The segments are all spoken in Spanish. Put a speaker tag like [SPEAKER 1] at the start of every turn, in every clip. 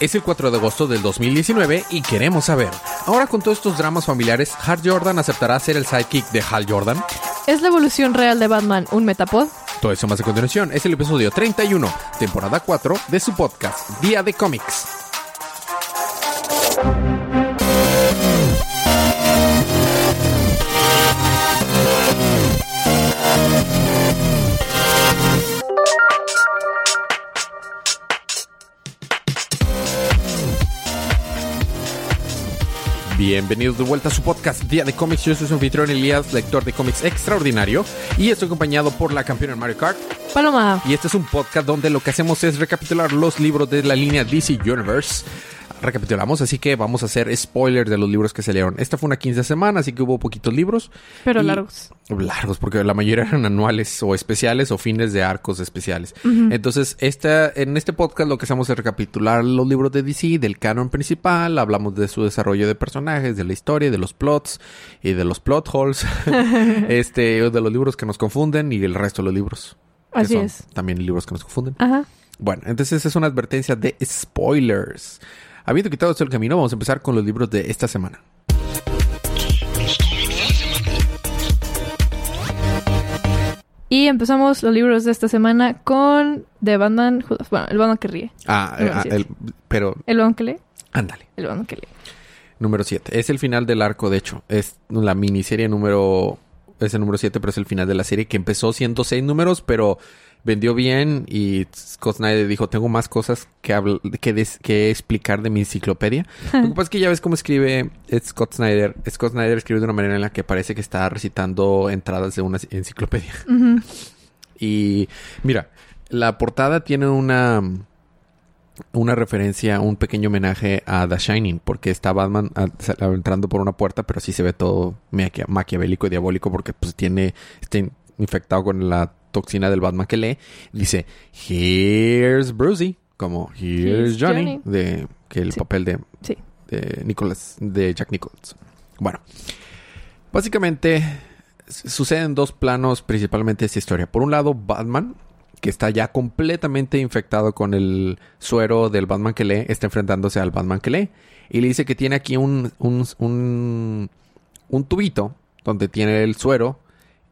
[SPEAKER 1] Es el 4 de agosto del 2019 y queremos saber, ahora con todos estos dramas familiares, ¿Hal Jordan aceptará ser el sidekick de Hal Jordan?
[SPEAKER 2] ¿Es la evolución real de Batman un metapod?
[SPEAKER 1] Todo eso más a continuación es el episodio 31, temporada 4 de su podcast, Día de Cómics. Bienvenidos de vuelta a su podcast Día de Cómics. Yo soy su anfitrión Elías, lector de cómics extraordinario, y estoy acompañado por la campeona Mario Kart.
[SPEAKER 2] Paloma.
[SPEAKER 1] Y este es un podcast donde lo que hacemos es recapitular los libros de la línea DC Universe. Recapitulamos, así que vamos a hacer spoilers de los libros que salieron. Esta fue una 15 semana, así que hubo poquitos libros.
[SPEAKER 2] Pero
[SPEAKER 1] Y-
[SPEAKER 2] largos.
[SPEAKER 1] Largos, porque la mayoría eran anuales o especiales o fines de arcos especiales. Entonces, esta, en este podcast lo que hacemos es recapitular los libros de DC, del canon principal, hablamos de su desarrollo de personajes, de la historia, de los plots y de los plot holes, este, de los libros que nos confunden y el resto de los libros. que
[SPEAKER 2] Así
[SPEAKER 1] son
[SPEAKER 2] es.
[SPEAKER 1] También libros que nos confunden.
[SPEAKER 2] Ajá.
[SPEAKER 1] Bueno, entonces es una advertencia de spoilers. Habiendo quitado esto del camino, vamos a empezar con los libros de esta semana.
[SPEAKER 2] Y empezamos los libros de esta semana con The Batman. Bueno, el Batman que ríe.
[SPEAKER 1] Ah,
[SPEAKER 2] Número
[SPEAKER 1] ah, el- pero
[SPEAKER 2] El Batman que lee.
[SPEAKER 1] ándale.
[SPEAKER 2] El Batman que lee.
[SPEAKER 1] Número 7. Es el final del arco, de hecho. Es la miniserie número... Es el número 7, pero es el final de la serie que empezó 106 números, pero vendió bien y Scott Snyder dijo, tengo más cosas que, habl- que, des- que explicar de mi enciclopedia. Lo que pasa es que ya ves cómo escribe Scott Snyder. Scott Snyder escribe de una manera en la que parece que está recitando entradas de una enciclopedia. Y mira, la portada tiene una una referencia, un pequeño homenaje a The Shining, porque está Batman ah, sa- entrando por una puerta, pero sí se ve todo maquia- maquiavélico y diabólico porque pues tiene está in- infectado con la toxina del Batman que lee. Dice, "Here's Brucey", como "Here's
[SPEAKER 2] Here's
[SPEAKER 1] Johnny",
[SPEAKER 2] Johnny.
[SPEAKER 1] de que el
[SPEAKER 2] Sí.
[SPEAKER 1] papel de
[SPEAKER 2] Sí.
[SPEAKER 1] de Nicholas, de Jack Nichols. Bueno, básicamente suceden dos planos principalmente esta historia. Por un lado, Batman, que está ya completamente infectado con el suero del Batman que lee, está enfrentándose al Batman que lee. Y le dice que tiene aquí un, un, un, tubito donde tiene el suero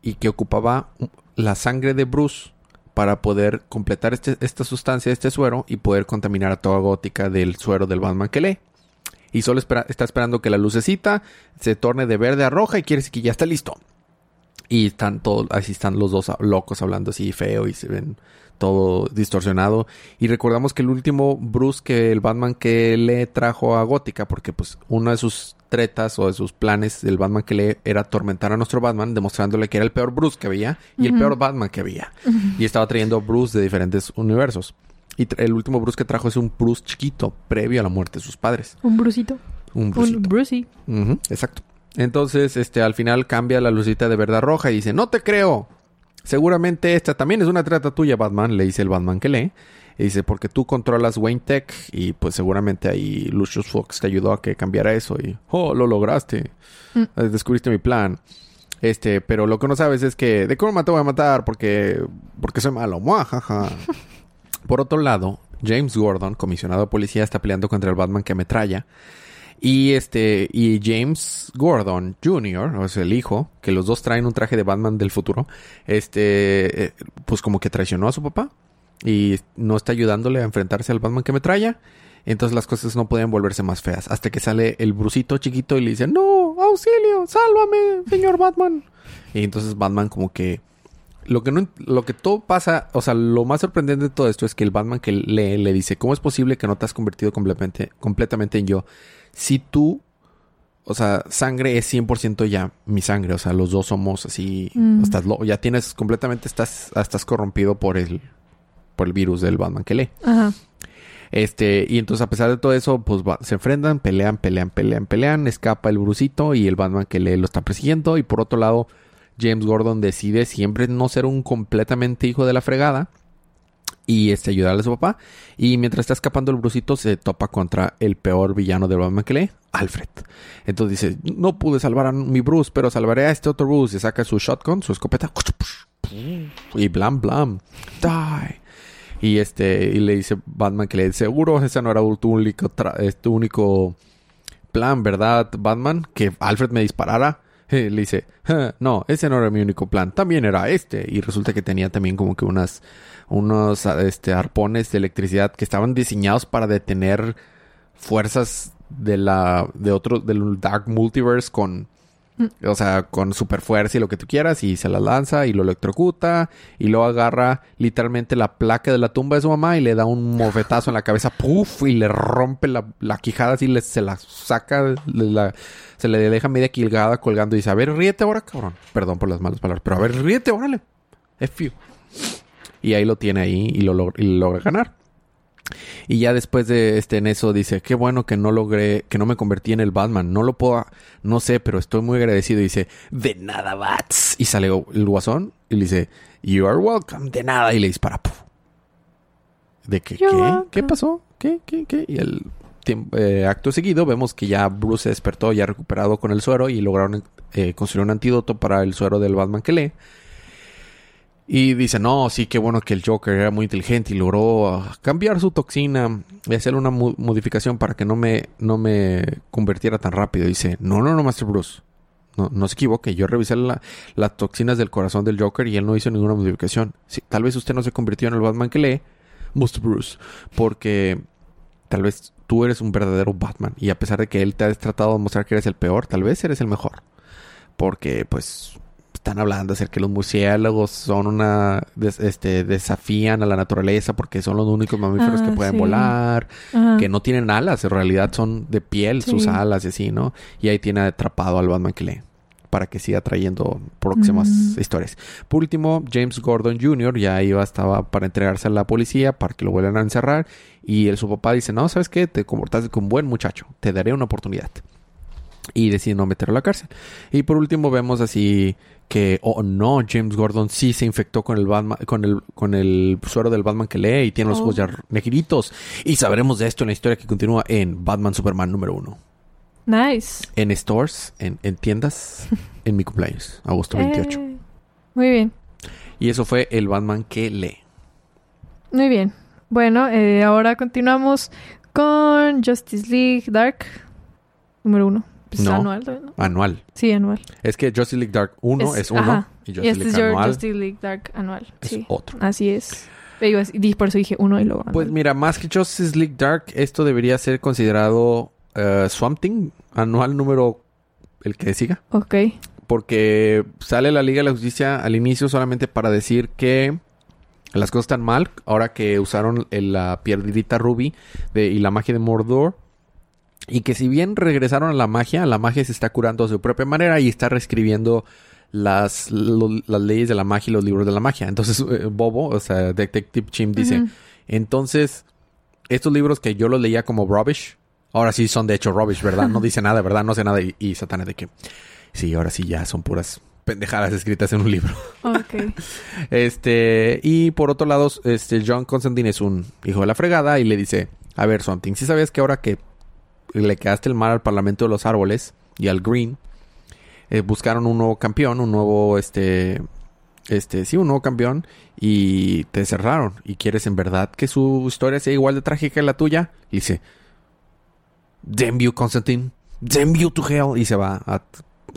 [SPEAKER 1] y que ocupaba la sangre de Bruce para poder completar este- esta sustancia, este suero, y poder contaminar a toda gótica del suero del Batman que lee. Y solo está esperando que la lucecita se torne de verde a roja y quiere decir que ya está listo. Y están todos, así están los dos locos hablando así feo y se ven todo distorsionado. Y recordamos que el último Bruce que el Batman que le trajo a Gótica, porque pues una de sus tretas o de sus planes del Batman que le era atormentar a nuestro Batman, demostrándole que era el peor Bruce que había y el peor Batman que había. Y estaba trayendo Bruce de diferentes universos. Y el último Bruce que trajo es un Bruce chiquito, previo a la muerte de sus padres.
[SPEAKER 2] Un Brucito.
[SPEAKER 1] Un
[SPEAKER 2] Un
[SPEAKER 1] Brucito.
[SPEAKER 2] Brucey.
[SPEAKER 1] Ujú, exacto. Entonces, este, al final cambia la lucita de verdad roja y dice, no te creo. Seguramente esta también es una trata tuya, Batman, le dice el Batman que lee. Y dice, porque tú controlas Wayne Tech y pues seguramente ahí Lucius Fox te ayudó a que cambiara eso y, oh, lo lograste.
[SPEAKER 2] Mm.
[SPEAKER 1] Eh, Descubriste mi plan. Este, pero lo que no sabes es que, ¿de cómo te voy a matar? Porque, porque soy malo. Muajaja. Por otro lado, James Gordon, comisionado de policía, está peleando contra el Batman que ametralla. Y este, y James Gordon Jr., o sea, el hijo, que los dos traen un traje de Batman del futuro, este, eh, pues como que traicionó a su papá y no está ayudándole a enfrentarse al Batman que metralla. Entonces las cosas no pueden volverse más feas. Hasta que sale el brusito chiquito y le dice, no, auxilio, sálvame, señor Batman. Y entonces Batman como que lo que no lo que todo pasa, o sea, lo más sorprendente de todo esto es que el Batman que lee le dice, "¿Cómo es posible que no te has convertido completamente completamente en yo si tú o sea, sangre es 100% ya mi sangre, o sea, los dos somos así,
[SPEAKER 2] Mm.
[SPEAKER 1] estás lo- ya tienes completamente estás estás corrompido por el por el virus del Batman que lee.
[SPEAKER 2] Ajá.
[SPEAKER 1] Este, y entonces a pesar de todo eso, pues va- se enfrentan, pelean, pelean, pelean, pelean, escapa el brusito y el Batman que lee lo está persiguiendo. Y por otro lado, James Gordon decide siempre no ser un completamente hijo de la fregada y este ayudarle a su papá. Y mientras está escapando el brusito, se topa contra el peor villano de Batman que lee, Alfred. Entonces dice, no pude salvar a mi Bruce, pero salvaré a este otro Bruce. Y saca su shotgun, su escopeta. Y blam, blam. Die. Y este, y le dice Batman que le dice, seguro ese no era tu único, es tu único plan, ¿verdad, Batman? Que Alfred me disparara. Eh, le dice, "Ja, no, ese no era mi único plan, también era este. Y resulta que tenía también como que unas, unos ah, este, arpones de electricidad que estaban diseñados para detener fuerzas de la, de otro, del Dark Multiverse con, o sea, con super fuerza y lo que tú quieras, y se la lanza y lo electrocuta, y luego agarra literalmente la placa de la tumba de su mamá y le da un mofetazo en la cabeza, ¡puf! y le rompe la, la quijada así, le, se la saca, le la- se le deja media quilgada colgando y dice, a ver, ríete ahora, cabrón. Perdón por las malas palabras, pero a ver, ríete, órale. F you. Y ahí lo tiene ahí y lo, log- y lo logra ganar. Y ya después de este en eso dice, qué bueno que no logré, que no me convertí en el Batman. No lo puedo, no sé, pero estoy muy agradecido. Y dice, de nada, Bats. Y sale el guasón y le dice, you are welcome, de nada. Y le dispara. ¡puf! ¿De qué?
[SPEAKER 2] You're
[SPEAKER 1] ¿Qué?
[SPEAKER 2] welcome.
[SPEAKER 1] ¿Qué pasó? ¿Qué? ¿Qué? ¿Qué? Y el tiemp- eh, acto seguido vemos que ya Bruce se despertó, ya recuperado con el suero y lograron eh, construir un antídoto para el suero del Batman que lee. Y dice, no, sí, qué bueno que el Joker era muy inteligente y logró ah, cambiar su toxina y hacerle una mo- modificación para que no me, no me convirtiera tan rápido. Dice, no, no, no, Master Bruce. No, no se equivoque. Yo revisé la- las toxinas del corazón del Joker y él no hizo ninguna modificación. Tal vez usted no se convirtió en el Batman que lee, Master Bruce, porque tal vez tú eres un verdadero Batman y a pesar de que él te ha tratado de mostrar que eres el peor, tal vez eres el mejor. Porque, pues, están hablando acerca que los murciélagos son una des- este desafían a la naturaleza porque son los únicos mamíferos
[SPEAKER 2] Ah,
[SPEAKER 1] que pueden
[SPEAKER 2] sí.
[SPEAKER 1] volar,
[SPEAKER 2] Ajá.
[SPEAKER 1] que no tienen alas, en realidad son de piel sus alas y así, ¿no? Y ahí tiene atrapado al Batman que lee para que siga trayendo próximas
[SPEAKER 2] Mm.
[SPEAKER 1] historias. Por último, James Gordon Jr. ya iba estaba para entregarse a la policía para que lo vuelvan a encerrar y el, su papá dice, "No, ¿sabes qué? Te comportaste como un buen muchacho, te daré una oportunidad." Y decide no meterlo a la cárcel. Y por último vemos así que, oh no, James Gordon sí se infectó con el Batman, con el, con el suero del Batman que lee y tiene los
[SPEAKER 2] Oh.
[SPEAKER 1] ojos ya negritos. Y sabremos de esto en la historia que continúa en Batman Superman número uno.
[SPEAKER 2] Nice.
[SPEAKER 1] En stores, en, en tiendas, en mi cumpleaños, agosto 28.
[SPEAKER 2] Eh, muy bien.
[SPEAKER 1] Y eso fue el Batman que lee.
[SPEAKER 2] Muy bien. Bueno, eh, ahora continuamos con Justice League Dark número uno. Pues
[SPEAKER 1] No.
[SPEAKER 2] anual, ¿no?
[SPEAKER 1] Anual.
[SPEAKER 2] Sí, anual.
[SPEAKER 1] Es que Justice League Dark 1 es, uno
[SPEAKER 2] ajá.
[SPEAKER 1] y
[SPEAKER 2] este es
[SPEAKER 1] League
[SPEAKER 2] your
[SPEAKER 1] anual
[SPEAKER 2] Justice League Dark anual.
[SPEAKER 1] es
[SPEAKER 2] Sí,
[SPEAKER 1] otro.
[SPEAKER 2] así es. Es- y por eso dije uno y luego anual.
[SPEAKER 1] Pues mira, más que Justice League Dark, esto debería ser considerado eh, Swamp Thing, anual número el que siga.
[SPEAKER 2] Ok.
[SPEAKER 1] Porque sale la Liga de la Justicia al inicio solamente para decir que las cosas están mal. Ahora que usaron el- la piedrita Ruby de, y la magia de Mordor. Y que si bien regresaron a la magia, la magia se está curando a su propia manera y está reescribiendo las, lo- las leyes de la magia y los libros de la magia. Entonces, eh, Bobo, o sea, Detective Chim dice, entonces, estos libros que yo los leía como rubbish, ahora sí son de hecho rubbish, ¿verdad? No dice nada, ¿verdad? No sé nada. Y, y Satana de que, sí, ahora sí ya son puras pendejadas escritas en un libro.
[SPEAKER 2] Ok.
[SPEAKER 1] Este, y por otro lado, este, John Constantine es un hijo de la fregada y le dice, a ver, Something, si sabías que ahora que le quedaste el mal al Parlamento de los Árboles y al Green, eh, buscaron un nuevo campeón, un nuevo, este, este, sí, un nuevo campeón y te cerraron. ¿Y quieres en verdad que su historia sea igual de trágica que la tuya? Y dice, damn you, Constantine, damn you to hell. Y se va a,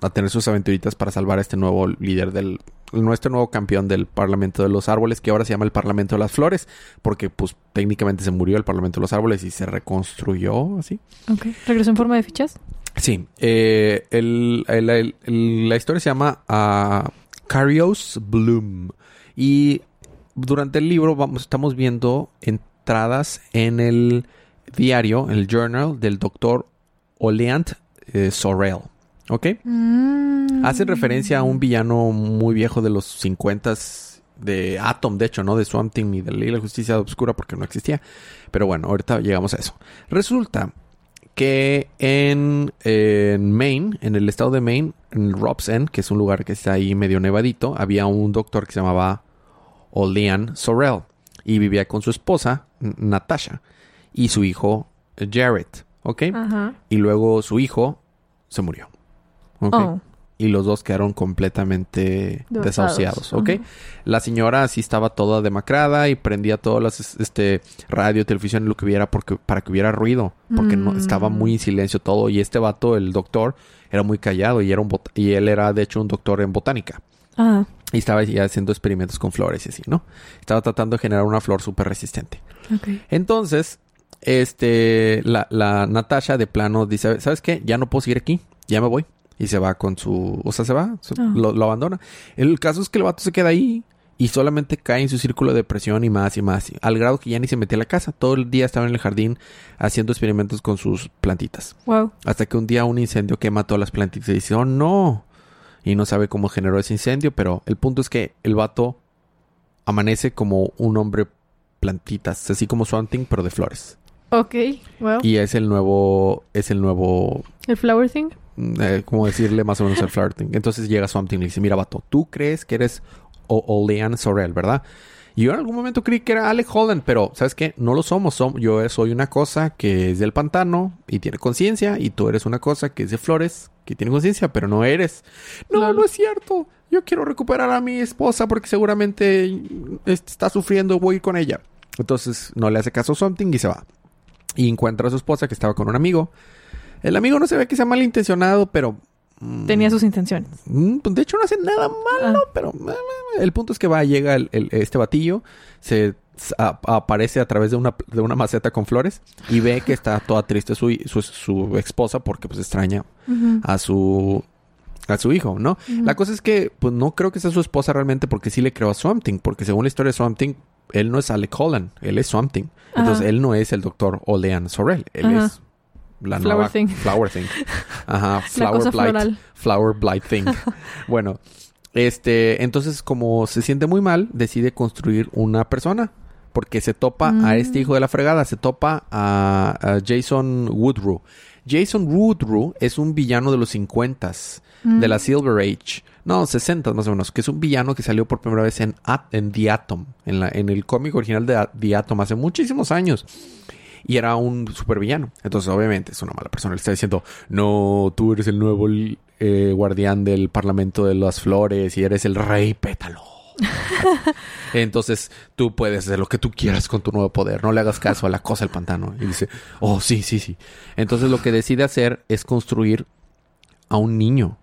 [SPEAKER 1] a tener sus aventuritas para salvar a este nuevo líder del, nuestro nuevo campeón del Parlamento de los Árboles, que ahora se llama el Parlamento de las Flores, porque pues técnicamente se murió el Parlamento de los Árboles y se reconstruyó así.
[SPEAKER 2] Ok. ¿Regresó en forma de fichas?
[SPEAKER 1] Sí, eh, el- el- el- el- la historia se llama ah, Carios Bloom y durante el libro vamos, estamos viendo entradas en el diario, en el journal del doctor Oleant eh, Sorrell, ¿ok?
[SPEAKER 2] Mm.
[SPEAKER 1] Hace referencia a un villano muy viejo de los 50 de Atom, de hecho, no de Swamp Thing ni de la Ley de la Justicia Obscura porque no existía. Pero bueno, ahorita llegamos a eso. Resulta que en, en Maine, en el estado de Maine, en Rob's End, que es un lugar que está ahí medio nevadito, había un doctor que se llamaba Olean Sorrell y vivía con su esposa, Natasha, y su hijo Jared, ¿ok? Y luego su hijo se murió. ¿ok?
[SPEAKER 2] Oh.
[SPEAKER 1] Y los dos quedaron completamente desahuciados, ¿ok? La señora sí estaba toda demacrada y prendía todas las este radio, televisión, lo que hubiera porque, para que hubiera ruido, porque no
[SPEAKER 2] Mm.
[SPEAKER 1] estaba muy en silencio todo y este vato, el doctor, era muy callado y era un bot- y él era de hecho un doctor en botánica.
[SPEAKER 2] Ah,
[SPEAKER 1] Y estaba ya haciendo experimentos con flores y así, ¿no? Estaba tratando de generar una flor súper resistente.
[SPEAKER 2] ok.
[SPEAKER 1] Entonces, este, la, la Natasha de plano dice, ¿sabes qué? Ya no puedo seguir aquí, ya me voy. Y se va con su, o sea, se va, se-
[SPEAKER 2] Ah.
[SPEAKER 1] lo, lo abandona. El caso es que el vato se queda ahí y solamente cae en su círculo de depresión y más y más, al grado que ya ni se metía a la casa. Todo el día estaba en el jardín haciendo experimentos con sus plantitas.
[SPEAKER 2] Wow.
[SPEAKER 1] Hasta que un día un incendio quema todas las plantitas y dice, oh no. Y no sabe cómo generó ese incendio, pero el punto es que el vato amanece como un hombre plantitas, así como Swanting, pero de flores.
[SPEAKER 2] Ok. Wow.
[SPEAKER 1] Y es el nuevo, es el nuevo,
[SPEAKER 2] ¿El flower thing?
[SPEAKER 1] Eh, como decirle más o menos el flirting. Entonces llega Swanting y le dice, mira vato, tú crees que eres o Olean Sorel, ¿verdad? Y yo en algún momento creí que era Alec Holland, pero ¿sabes qué? No lo somos. Som- yo soy una cosa que es del pantano y tiene conciencia, y tú eres una cosa que es de flores que tiene conciencia, pero no eres. No, no es cierto. Yo quiero recuperar a mi esposa porque seguramente está sufriendo, voy con ella. Entonces no le hace caso a Something y se va. Y encuentra a su esposa que estaba con un amigo. El amigo no se ve que sea malintencionado, pero... mm,
[SPEAKER 2] Tenía sus intenciones.
[SPEAKER 1] Mm, pues, De hecho, no hace nada malo,
[SPEAKER 2] Ah.
[SPEAKER 1] pero eh, el punto es que va, llega el- el- este batillo, se a- aparece a través de una, de una maceta con flores y ve que está toda triste su, su, su esposa porque pues extraña a su a su hijo, ¿no? La cosa es que pues no creo que sea su esposa realmente porque sí le creó a Swamp Thing, porque según la historia de Swamp Thing, él no es Alec Holland, él es Swamp Thing. Entonces él no es el doctor Olean Sorel, él es la
[SPEAKER 2] Flower
[SPEAKER 1] nueva
[SPEAKER 2] Thing.
[SPEAKER 1] Flower Thing. Ajá, Flower Blight.
[SPEAKER 2] floral.
[SPEAKER 1] Flower Blight Thing. bueno, este, entonces como se siente muy mal, decide construir una persona. Porque se topa a
[SPEAKER 2] Mm.
[SPEAKER 1] este hijo de la fregada, se topa a, a Jason Woodrue. Jason Woodrue es un villano de los 50s, de
[SPEAKER 2] Mm.
[SPEAKER 1] la Silver Age. No, 60 más o menos, que es un villano que salió por primera vez en, At- en The Atom, en, la, en el cómic original de The Atom hace muchísimos años. Y era un supervillano. Entonces, obviamente, es una mala persona. Le está diciendo, no, tú eres el nuevo eh, guardián del Parlamento de las Flores y eres el rey pétalo. Entonces, tú puedes hacer lo que tú quieras con tu nuevo poder. No le hagas caso a la cosa del pantano. Y dice, oh, sí, sí, sí. Entonces, lo que decide hacer es construir a un niño.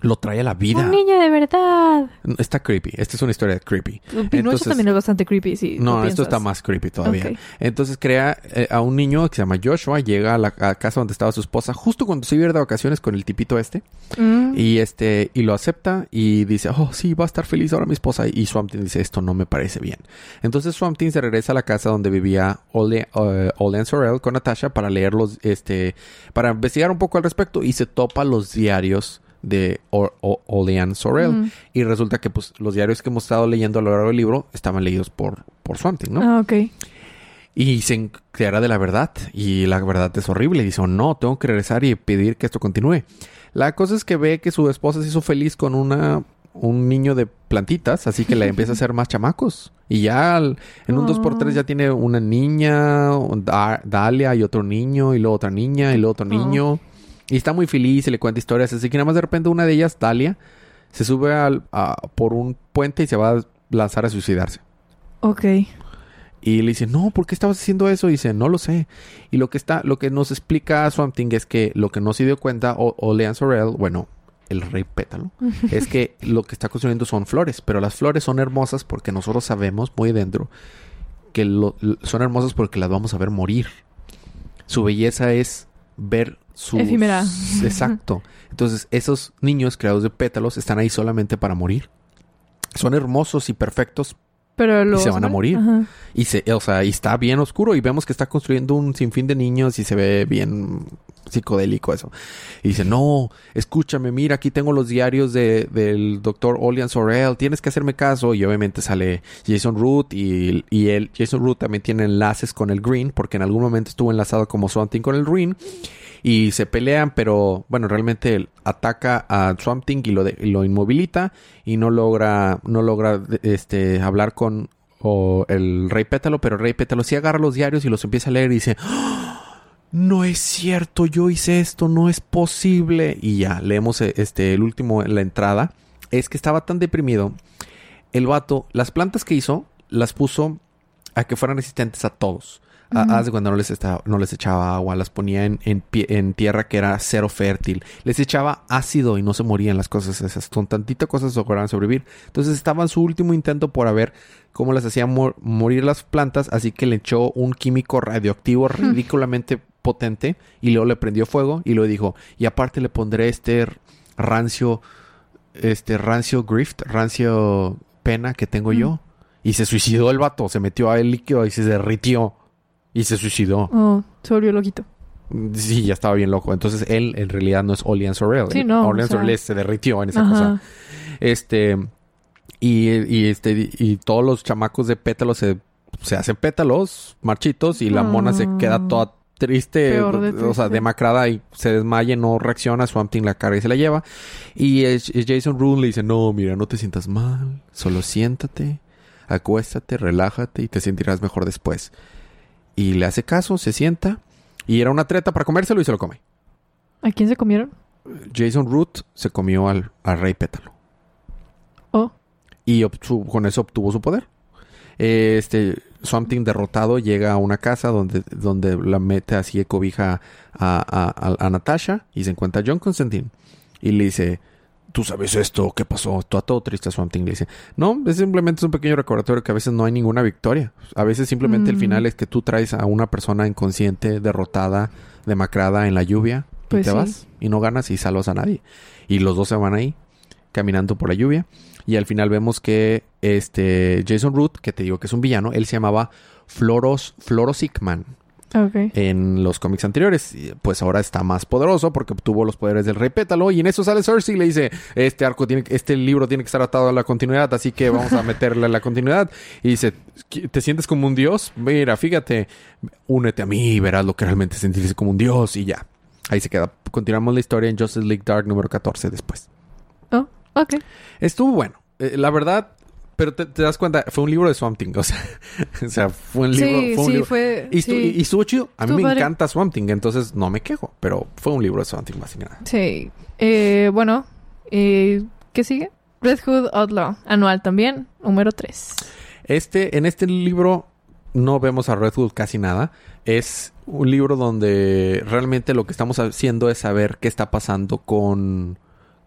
[SPEAKER 1] Lo trae a la vida.
[SPEAKER 2] Un niño de verdad.
[SPEAKER 1] Está creepy. Esta es una historia creepy.
[SPEAKER 2] Nuestro
[SPEAKER 1] Entonces-
[SPEAKER 2] también es bastante creepy, si
[SPEAKER 1] No, esto está más creepy todavía. Entonces crea eh, a un niño que se llama Joshua, llega a la a casa donde estaba su esposa, justo cuando se iba a ir de vacaciones con el tipito este,
[SPEAKER 2] Mm.
[SPEAKER 1] y este, y lo acepta y dice, oh sí, va a estar feliz ahora mi esposa. Y Swamp Thing dice, esto no me parece bien. Entonces Swamp Thing se regresa a la casa donde vivía Ole, eh, Olean Sorel con Natasha para leer los, este, para investigar un poco al respecto y se topa los diarios de O- O- Olean Sorel. Y resulta que pues los diarios que hemos estado leyendo a lo largo del libro estaban leídos por, por ¿no?
[SPEAKER 2] Ah, ok.
[SPEAKER 1] Y se entera de la verdad. Y la verdad es horrible. Y dice, oh, no, tengo que regresar y pedir que esto continúe. La cosa es que ve que su esposa se hizo feliz con una un niño de plantitas, así que le empieza a hacer más chamacos. Y ya en un
[SPEAKER 2] Oh.
[SPEAKER 1] 2x3 ya tiene una niña, Da- Dalia y otro niño, y luego otra niña, y luego otro
[SPEAKER 2] Oh.
[SPEAKER 1] Y está muy feliz y le cuenta historias. Así que nada más de repente una de ellas, Dalia, se sube al, a- por un puente y se va a lanzar a suicidarse.
[SPEAKER 2] Ok.
[SPEAKER 1] Y le dice, no, ¿por qué estabas haciendo eso? Y dice, no lo sé. Y lo que está, lo que nos explica Swamp Thing es que lo que no se dio cuenta o, Olean Sorel, bueno, el rey pétalo, es que lo que está construyendo son flores, pero las flores son hermosas porque nosotros sabemos muy dentro que lo- son hermosas porque las vamos a ver morir. Su belleza es ver su
[SPEAKER 2] Efímera.
[SPEAKER 1] Exacto. Entonces, esos niños creados de pétalos están ahí solamente para morir. Son hermosos y perfectos,
[SPEAKER 2] Pero lo
[SPEAKER 1] se van a morir.
[SPEAKER 2] Ajá.
[SPEAKER 1] y se, o sea, y está bien oscuro y vemos que está construyendo un sinfín de niños y se ve bien psicodélico eso. Y dice, no, escúchame, mira, aquí tengo los diarios de, del doctor Olian Sorel, tienes que hacerme caso. Y obviamente sale Jason Root y, y él, Jason Root también tiene enlaces con el Green, porque en algún momento estuvo enlazado como Swamp Thing con el Green. Y se pelean, pero bueno, realmente él ataca a Swamp Thing y lo, de- y lo inmovilita y no logra, no logra este, hablar con o el Rey Pétalo, pero el Rey Pétalo sí agarra los diarios y los empieza a leer y dice, "¡Ah! no es cierto, yo hice esto, no es posible. Y ya, leemos eh, este, el último en la entrada. Es que estaba tan deprimido. El vato, las plantas que hizo, las puso a que fueran resistentes a todos. A-
[SPEAKER 2] Ujú.
[SPEAKER 1] haz de cuando no les, estaba- no les echaba agua, las ponía en, en pie- en tierra que era cero fértil. Les echaba ácido y no se morían las cosas esas. Con tantita cosas lograban sobrevivir. Entonces estaba en su último intento por a ver cómo las hacía mor- morir las plantas. Así que le echó un químico radioactivo ridículamente potente y luego le prendió fuego y luego dijo, y aparte le pondré este rancio, este rancio grift, rancio pena que tengo yo. Y se suicidó el vato, se metió a el líquido y se derritió. Y se suicidó.
[SPEAKER 2] Oh, se volvió loquito.
[SPEAKER 1] Sí, ya estaba bien loco. Entonces él en realidad no es Olian Sorel.
[SPEAKER 2] Sí, no, o sea-
[SPEAKER 1] se derritió en esa
[SPEAKER 2] Ajá.
[SPEAKER 1] cosa. Este. Y, y este. Y todos los chamacos de pétalos se, se hacen pétalos marchitos. Y la mona se queda
[SPEAKER 2] Ah.
[SPEAKER 1] toda triste. O sea, demacrada y se desmaya, no reacciona. Swamp Thing la carga y se la lleva. Y es- es Jason Rule le dice: No, mira, no te sientas mal. Solo siéntate, acuéstate, relájate y te sentirás mejor después. Y le hace caso, se sienta. Y era una treta para comérselo y se lo come.
[SPEAKER 2] ¿A quién se comieron?
[SPEAKER 1] Jason Root se comió al, al rey pétalo.
[SPEAKER 2] Oh.
[SPEAKER 1] Y obtu- con eso obtuvo su poder. Eh, Este Swamp Thing derrotado llega a una casa donde, donde la mete así de cobija a, a, a- a Natasha y se encuentra John Constantine. Y le dice, tú sabes esto, ¿qué pasó? Todo, todo triste a Swamp Thing. Le dice, no, es simplemente es un pequeño recordatorio que a veces no hay ninguna victoria. A veces simplemente el
[SPEAKER 2] Mm.
[SPEAKER 1] final es que tú traes a una persona inconsciente, derrotada, demacrada en la lluvia y
[SPEAKER 2] Pues
[SPEAKER 1] te
[SPEAKER 2] sí.
[SPEAKER 1] vas y no ganas y salvas a nadie. Y los dos se van ahí caminando por la lluvia. Y al final vemos que este Jason Root, que te digo que es un villano, él se llamaba Floros, Florosickman En los cómics anteriores. Pues ahora está más poderoso porque obtuvo los poderes del Rey Pétalo. Y en eso sale Cersei y le dice: Este arco tiene, este libro tiene que estar atado a la continuidad, así que vamos a meterle a la continuidad. Y dice: ¿Te sientes como un dios? Mira, fíjate, únete a mí y verás lo que realmente sentirse como un dios. Y ya. Ahí se queda. Continuamos la historia en Justice League Dark número 14 después.
[SPEAKER 2] Oh, ok.
[SPEAKER 1] Estuvo bueno. Eh, la verdad, pero te, te das cuenta, fue un libro de Swamp Thing. O sea, o sea fue un libro.
[SPEAKER 2] sí,
[SPEAKER 1] fue un
[SPEAKER 2] sí,
[SPEAKER 1] libro-
[SPEAKER 2] fue.
[SPEAKER 1] y, estu-
[SPEAKER 2] sí.
[SPEAKER 1] y estuvo chido. A mí
[SPEAKER 2] Estuvo
[SPEAKER 1] me
[SPEAKER 2] padre.
[SPEAKER 1] encanta Swamp Thing, entonces no me quejo. Pero fue un libro de Swamp Thing más que nada.
[SPEAKER 2] Sí. Eh, bueno, eh, ¿qué sigue? Red Hood Outlaw, anual también, número 3.
[SPEAKER 1] Este, en este libro no vemos a Red Hood casi nada. Es un libro donde realmente lo que estamos haciendo es saber qué está pasando con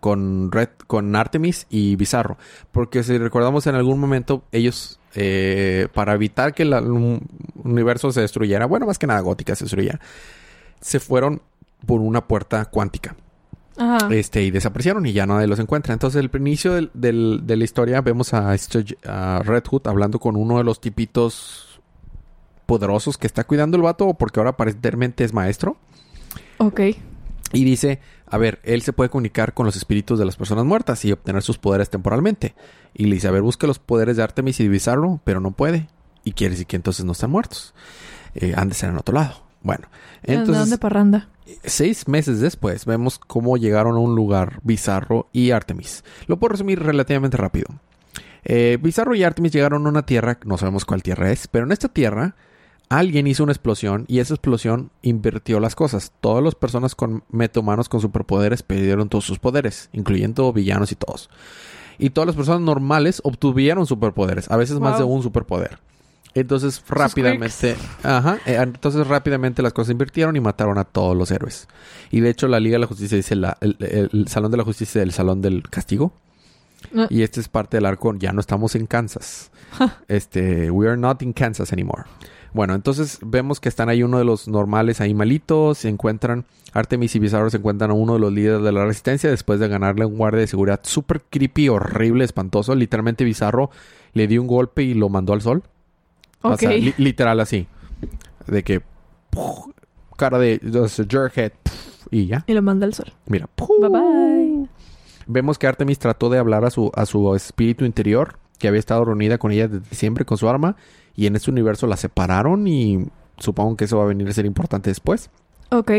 [SPEAKER 1] con Red, con Artemis y Bizarro. Porque si recordamos en algún momento, ellos, eh, para evitar que el un- universo se destruyera, bueno, más que nada gótica se destruyera, se fueron por una puerta cuántica.
[SPEAKER 2] Ajá.
[SPEAKER 1] Este, y desaparecieron y ya nadie los encuentra. Entonces, el inicio del- del- de la historia vemos a, este- a Red Hood hablando con uno de los tipitos poderosos que está cuidando el vato, porque ahora aparentemente es maestro.
[SPEAKER 2] Ok.
[SPEAKER 1] Y dice, a ver, él se puede comunicar con los espíritus de las personas muertas y obtener sus poderes temporalmente. Y le dice, a ver, busca los poderes de Artemis y de Bizarro, pero no puede. Y quiere decir que entonces no están muertos. Eh, han de ser en otro lado. Bueno, entonces
[SPEAKER 2] de parranda.
[SPEAKER 1] seis meses después vemos cómo llegaron a un lugar Bizarro y Artemis. Lo puedo resumir relativamente rápido. Eh, Bizarro y Artemis llegaron a una tierra, no sabemos cuál tierra es, pero en esta tierra alguien hizo una explosión y esa explosión invirtió las cosas. Todas las personas con metahumanos con superpoderes perdieron todos sus poderes, incluyendo villanos y todos. Y todas las personas normales obtuvieron superpoderes, a veces más de un superpoder. Entonces rápidamente, ajá, eh, entonces rápidamente las cosas se invirtieron y mataron a todos los héroes. Y de hecho la Liga de la Justicia dice la- el, el- el Salón de la Justicia el Salón del Castigo.
[SPEAKER 2] Ah.
[SPEAKER 1] Y este es parte del arco, ya no estamos en Kansas. este, we are not in Kansas anymore. Bueno, entonces vemos que están ahí uno de los normales ahí malitos, se encuentran, Artemis y Bizarro se encuentran a uno de los líderes de la resistencia después de ganarle un guardia de seguridad súper creepy, horrible, espantoso. Literalmente Bizarro le dio un golpe y lo mandó al sol. O
[SPEAKER 2] Ok.
[SPEAKER 1] sea, li- literal así. De que ¡puf! cara de o jerkhead y ya.
[SPEAKER 2] Y lo manda al sol.
[SPEAKER 1] Mira.
[SPEAKER 2] Bye bye.
[SPEAKER 1] Vemos que Artemis trató de hablar a su, a su espíritu interior, que había estado reunida con ella desde siempre con su arma, y en este universo la separaron y supongo que eso va a venir a ser importante después.
[SPEAKER 2] Ok.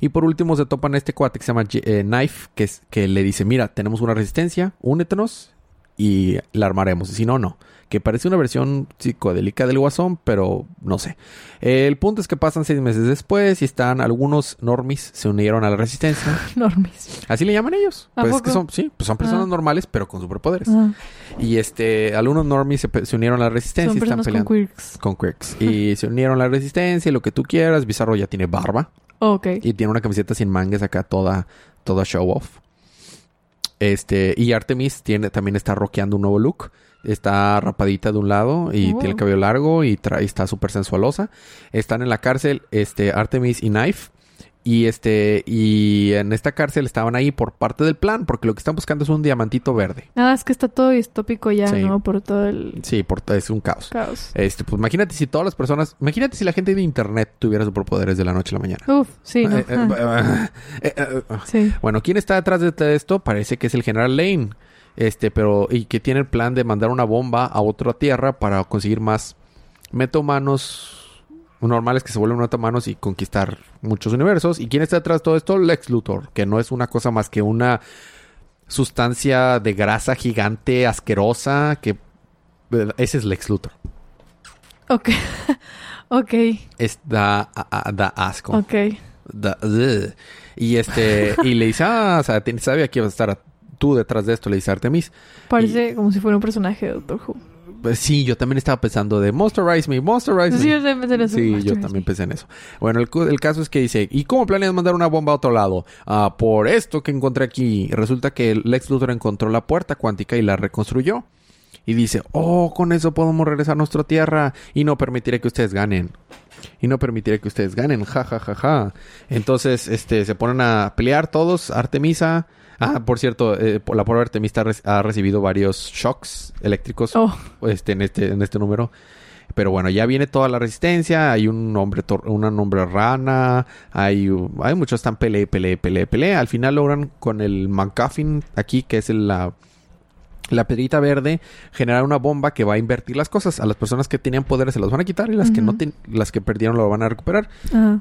[SPEAKER 1] Y por último se topan a este cuate que se llama eh, Knife, que, es, que le dice, mira, tenemos una resistencia, únetenos y la armaremos. Y si no, no. Que parece una versión psicodélica del Guasón, pero no sé. El punto es que pasan seis meses después y están algunos normis se unieron a la resistencia.
[SPEAKER 2] Normis.
[SPEAKER 1] Así le llaman ellos.
[SPEAKER 2] ¿A
[SPEAKER 1] Pues
[SPEAKER 2] poco?
[SPEAKER 1] que son, sí, pues son personas
[SPEAKER 2] Ah.
[SPEAKER 1] normales, pero con superpoderes.
[SPEAKER 2] Ah,
[SPEAKER 1] Y este, algunos normis se, unieron a la resistencia
[SPEAKER 2] son
[SPEAKER 1] y están
[SPEAKER 2] personas con
[SPEAKER 1] peleando
[SPEAKER 2] quirks.
[SPEAKER 1] con quirks. Y se unieron a la resistencia y lo que tú quieras. Bizarro ya tiene barba.
[SPEAKER 2] Ok.
[SPEAKER 1] Y tiene una camiseta sin mangas acá toda, toda show off. Este, y Artemis tiene, también está rockeando un nuevo look. Está rapadita de un lado y
[SPEAKER 2] Oh.
[SPEAKER 1] tiene el cabello largo y, tra- y está súper sensualosa. Están en la cárcel, este, Artemis y Knife. Y este, y en esta cárcel estaban ahí por parte del plan, porque lo que están buscando es un diamantito verde.
[SPEAKER 2] Ah, es que está todo distópico ya,
[SPEAKER 1] Sí.
[SPEAKER 2] ¿no? Por todo el
[SPEAKER 1] Sí, por, es un caos.
[SPEAKER 2] caos.
[SPEAKER 1] Este, pues imagínate si todas las personas, imagínate si la gente de internet tuviera superpoderes de la noche a la mañana.
[SPEAKER 2] Uf, sí, ¿no?
[SPEAKER 1] Eh, eh,
[SPEAKER 2] Ah,
[SPEAKER 1] eh, eh, eh,
[SPEAKER 2] sí.
[SPEAKER 1] Bueno, ¿quién está detrás de esto? Parece que es el general Lane. Este, pero, y que tiene el plan de mandar una bomba a otra tierra para conseguir más metahumanos normales que se vuelven metahumanos y conquistar muchos universos. ¿Y quién está detrás de todo esto? Lex Luthor, que no es una cosa más que una sustancia de grasa gigante, asquerosa, que ese es Lex Luthor.
[SPEAKER 2] Ok. ok.
[SPEAKER 1] Es da, a- da asco.
[SPEAKER 2] Ok.
[SPEAKER 1] Da- y este, y le dice, ah, o sea, sabía que ibas a estar tú detrás de esto, le dice Artemis.
[SPEAKER 2] Parece como si fuera un personaje de Doctor Who.
[SPEAKER 1] Pues sí, yo también estaba pensando de Monsterize Me, Monsterize
[SPEAKER 2] Sí,
[SPEAKER 1] Me.
[SPEAKER 2] yo también pensé en eso.
[SPEAKER 1] Sí, yo también pensé en eso. Bueno, el, caso es que dice, ¿y cómo planeas mandar una bomba a otro lado? Ah, por esto que encontré aquí. Resulta que Lex Luthor encontró la puerta cuántica y la reconstruyó. Y dice, oh, con eso podemos regresar a nuestra tierra y no permitiré que ustedes ganen. Y no permitiré que ustedes ganen, ja, ja, ja, ja. Entonces, este, se ponen a pelear todos, Artemisa. Ah, por cierto, eh, por- la pobre Artemisa re- ha recibido varios shocks eléctricos
[SPEAKER 2] Oh,
[SPEAKER 1] este, en este, en este número. Pero bueno, ya viene toda la resistencia. Hay un hombre, una hombre rana. Hay, hay muchos están pele, pele, pele, pele. Al final logran con el McGuffin aquí, que es el- la, la pedrita verde, generar una bomba que va a invertir las cosas. A las personas que tenían poderes se las van a quitar y las que no ten- las que perdieron lo van a recuperar.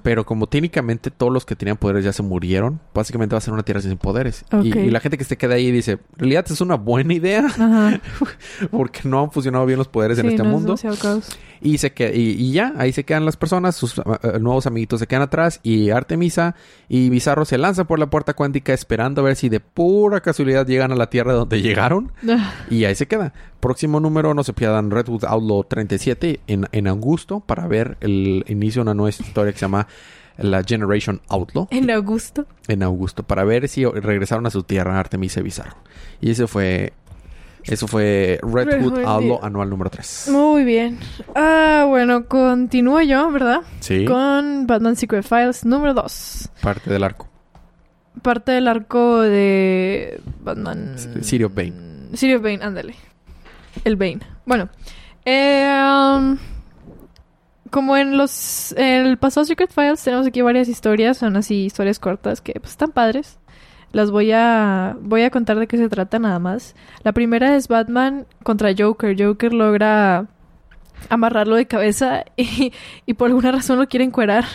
[SPEAKER 1] Pero como técnicamente todos los que tenían poderes ya se murieron, básicamente va a ser una tierra sin poderes. Y- la gente que se queda ahí dice, en realidad es una buena idea porque no han funcionado bien los poderes en este
[SPEAKER 2] no,
[SPEAKER 1] mundo.
[SPEAKER 2] caos.
[SPEAKER 1] Y, se que- y, y ya, ahí se quedan las personas, sus eh, nuevos amiguitos se quedan atrás y Artemisa y Bizarro se lanzan por la puerta cuántica esperando a ver si de pura casualidad llegan a la Tierra donde llegaron
[SPEAKER 2] Ah,
[SPEAKER 1] y ahí se queda. Próximo número, no se pierdan Redwood Outlaw 37 en, en Augusto para ver el inicio de una nueva historia que se llama la Generation Outlaw
[SPEAKER 2] En Augusto.
[SPEAKER 1] en Augusto para ver si regresaron a su tierra Artemisa y Bizarro. Y ese fue... Eso fue Redwood Outlaw anual número 3.
[SPEAKER 2] Muy bien. Ah, bueno, continúo yo, ¿verdad?
[SPEAKER 1] Sí.
[SPEAKER 2] Con Batman Secret Files número 2.
[SPEAKER 1] Parte del arco.
[SPEAKER 2] Parte del arco de Batman.
[SPEAKER 1] Of Bane.
[SPEAKER 2] Of Bane, ándale. El Bane. Bueno. eh, um, como en los... En el pasado Secret Files tenemos aquí varias historias. Son así historias cortas que pues, están padres. Las voy a... Voy a contar de qué se trata nada más. La primera es Batman contra Joker. Joker logra amarrarlo de cabeza y, y por alguna razón lo quiere encuerar.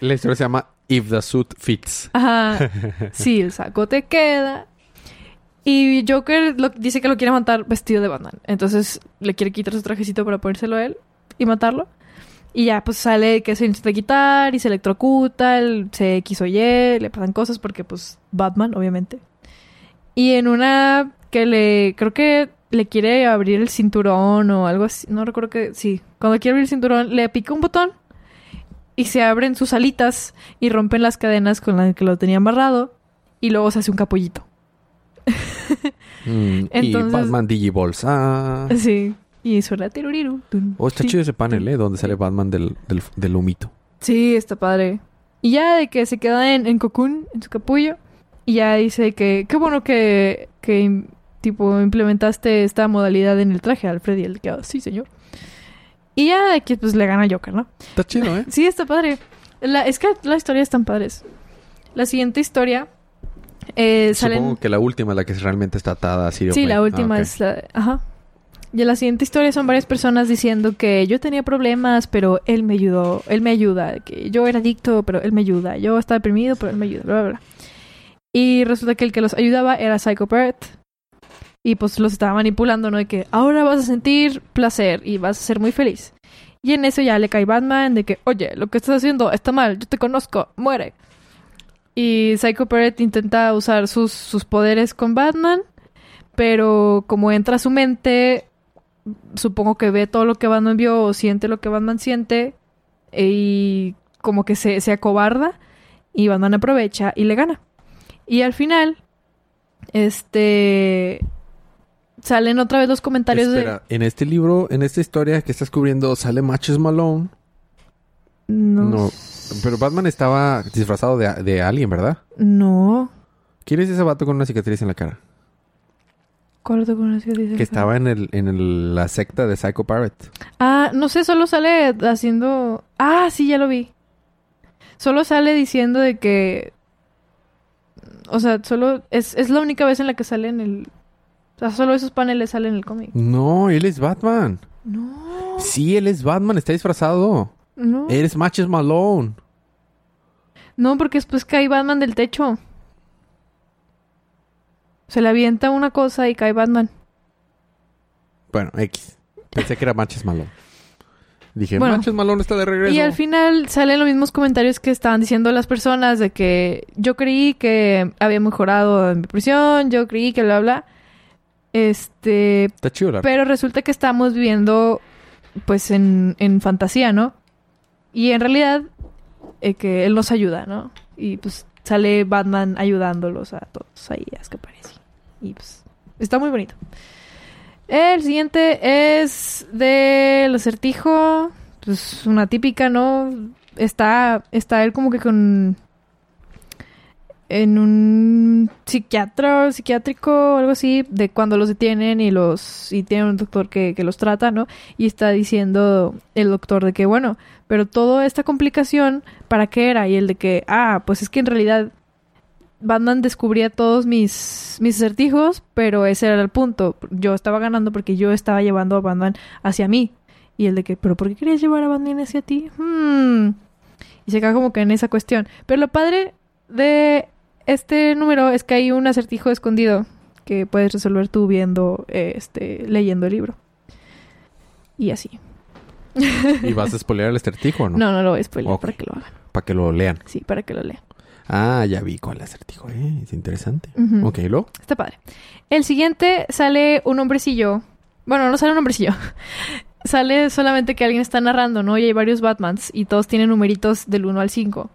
[SPEAKER 1] La historia se llama If the Suit Fits.
[SPEAKER 2] Ajá. Sí, el saco te queda. Y Joker lo- dice que lo quiere matar vestido de Batman. Entonces le quiere quitar su trajecito para ponérselo a él y matarlo. Y ya, pues sale que se intenta quitar y se electrocuta, él se quiso Y, le pasan cosas porque, pues, Batman, obviamente. Y en una que le, creo que le quiere abrir el cinturón o algo así, no recuerdo que, sí, cuando quiere abrir el cinturón le pica un botón y se abren sus alitas y rompen las cadenas con las que lo tenía amarrado y luego se hace un capullito.
[SPEAKER 1] Mm, y Batman Digiballs. Ah.
[SPEAKER 2] Sí. Y suena tiruriru.
[SPEAKER 1] Oh, está
[SPEAKER 2] Sí.
[SPEAKER 1] chido ese panel, ¿eh? Donde sale Batman del, del, del humito.
[SPEAKER 2] Sí, está padre. Y ya de que se queda en, en Cocoon, en su capullo. Y ya dice que qué bueno que, que tipo implementaste esta modalidad en el traje, Alfred. Y él queda, sí, señor. Y ya de que pues le gana Joker, ¿no?
[SPEAKER 1] Está chido, ¿eh?
[SPEAKER 2] Sí, está padre. La, es que las historias están padres. La siguiente historia eh, salen...
[SPEAKER 1] Supongo que la última es la que realmente está atada así.
[SPEAKER 2] Sí, la última es la... Ajá. Y en la siguiente historia son varias personas diciendo que yo tenía problemas, pero él me ayudó. Él me ayuda. Que yo era adicto, pero él me ayuda. Yo estaba deprimido, pero él me ayuda. Bla, bla, bla. Y resulta que el que los ayudaba era Psycho Bird. Y pues los estaba manipulando, ¿no? De que ahora vas a sentir placer y vas a ser muy feliz. Y en eso ya le cae Batman de que, oye, lo que estás haciendo está mal, yo te conozco, muere. Y Psycho Pirate intenta usar sus, sus poderes con Batman, pero como entra a su mente, supongo que ve todo lo que Batman vio o siente lo que Batman siente y como que se, se acobarda y Batman aprovecha y le gana. Y al final, este salen otra vez los comentarios
[SPEAKER 1] Espera, en este libro, en esta historia que estás cubriendo, sale Matches Malone.
[SPEAKER 2] de no,
[SPEAKER 1] No. Pero Batman estaba disfrazado de, de alien, ¿verdad?
[SPEAKER 2] no.
[SPEAKER 1] ¿Quién es ese vato con una cicatriz en la cara?
[SPEAKER 2] ¿Cuál otro conocido dice
[SPEAKER 1] Que estaba en, el, en el- la secta de Psycho Pirate.
[SPEAKER 2] Ah, no sé, solo sale haciendo. Ah, sí, ya lo vi. Solo sale diciendo de que. O sea, solo. Es, es la única vez en la que sale en el. O sea, solo esos paneles salen en el cómic.
[SPEAKER 1] No, él es Batman.
[SPEAKER 2] No.
[SPEAKER 1] Sí, él es Batman, está disfrazado.
[SPEAKER 2] No.
[SPEAKER 1] Eres Matches Malone.
[SPEAKER 2] No, porque después cae Batman del techo. Se le avienta una cosa y cae Batman.
[SPEAKER 1] Bueno, X. Pensé que era Matches Malone. Dije,
[SPEAKER 2] Bueno.
[SPEAKER 1] Matches Malone está de regreso.
[SPEAKER 2] Y al final salen los mismos comentarios que estaban diciendo las personas de que yo creí que había mejorado en mi prisión, yo creí que bla bla. Este,
[SPEAKER 1] Está chido
[SPEAKER 2] pero resulta que estamos viviendo pues en, en fantasía, ¿no? Y en realidad eh, que él nos ayuda, ¿no? Y pues sale Batman ayudándolos a todos ahí a y así. Y pues está muy bonito. El siguiente es del acertijo. Pues una típica, ¿no? Está, está él como que con. En un psiquiatra, psiquiátrico o algo así, de cuando los detienen y los. Y tiene un doctor que, que los trata, ¿no? Y está diciendo el doctor de que, bueno, pero toda esta complicación, ¿para qué era? Y el de que, ah, pues es que en realidad Batman descubría todos mis, mis acertijos, pero ese era el punto. Yo estaba ganando porque yo estaba llevando a Batman hacia mí. Y el de que, ¿pero por qué querías llevar a Batman hacia ti? Hmm. Y se queda como que en esa cuestión. Pero lo padre de este número es que hay un acertijo escondido que puedes resolver tú viendo, eh, este, leyendo el libro. Y así.
[SPEAKER 1] ¿Y vas a spoilear el acertijo o no?
[SPEAKER 2] No, no, lo voy a para que lo hagan.
[SPEAKER 1] Para que lo lean.
[SPEAKER 2] Sí, para que lo lean.
[SPEAKER 1] Ah, ya vi con el acertijo. Eh, es interesante. Ok, ¿lo?
[SPEAKER 2] Está padre. El siguiente sale un hombrecillo. Bueno, no sale un hombrecillo. sale solamente que alguien está narrando, ¿no? Y hay varios Batmans y todos tienen numeritos del 1 al 5.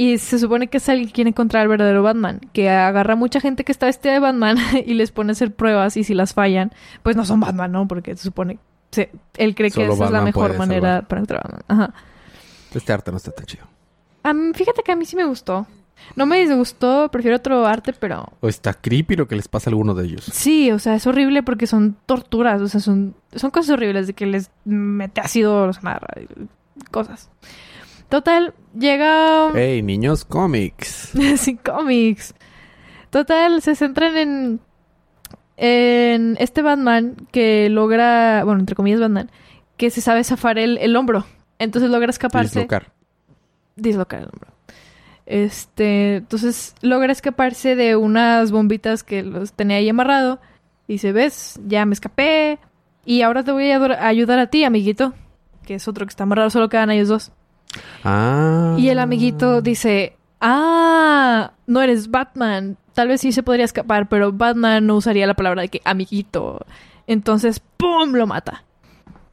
[SPEAKER 2] Y se supone que es alguien que quiere encontrar al verdadero Batman, que agarra a mucha gente que está vestida de Batman y les pone a hacer pruebas y si las fallan, pues no son Batman, ¿no? Porque se supone, se- él cree que esa es la mejor manera
[SPEAKER 1] salvar.
[SPEAKER 2] para encontrar a Batman. Ajá.
[SPEAKER 1] Este arte no está tan chido.
[SPEAKER 2] Fíjate que a mí sí me gustó. No me disgustó, prefiero otro arte, pero
[SPEAKER 1] O está creepy lo que les pasa a alguno de ellos.
[SPEAKER 2] Sí, o sea, es horrible porque son torturas, o sea, son, son cosas horribles de que les mete ácido, los amarra, cosas. Total, llega
[SPEAKER 1] Hey, niños cómics.
[SPEAKER 2] sin cómics. Total, se centran en en este Batman que logra, bueno, entre comillas Batman, que se sabe zafar el, el hombro. Entonces logra escaparse
[SPEAKER 1] Dislocar.
[SPEAKER 2] dislocar el hombro. Este, entonces logra escaparse de unas bombitas que los tenía ahí amarrado. Y dice, ves, ya me escapé. Y ahora te voy a ayudar a ti, amiguito. Que es otro que está amarrado, solo quedan ellos dos.
[SPEAKER 1] Ah.
[SPEAKER 2] Y el amiguito dice, ah, no eres Batman. Tal vez sí se podría escapar, pero Batman no usaría la palabra de que amiguito. Entonces, ¡pum! lo mata.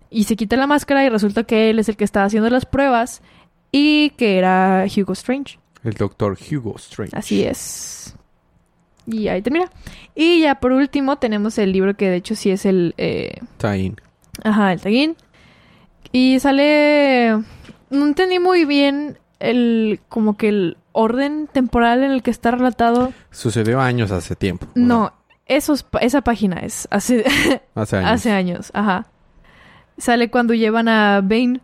[SPEAKER 2] Y se quita la máscara y resulta que él es el que está haciendo las pruebas y que era Hugo Strange.
[SPEAKER 1] El doctor Hugo Strange.
[SPEAKER 2] Así es. Y ahí termina. Y ya por último tenemos el libro que de hecho sí es el... eh,
[SPEAKER 1] Tain.
[SPEAKER 2] Ajá, el taguín. Y sale... No entendí muy bien el... como que el orden temporal en el que está relatado.
[SPEAKER 1] Sucedió años hace tiempo.
[SPEAKER 2] No, esos, esa página es hace,
[SPEAKER 1] Hace años.
[SPEAKER 2] hace años. Ajá. Sale cuando llevan a Bane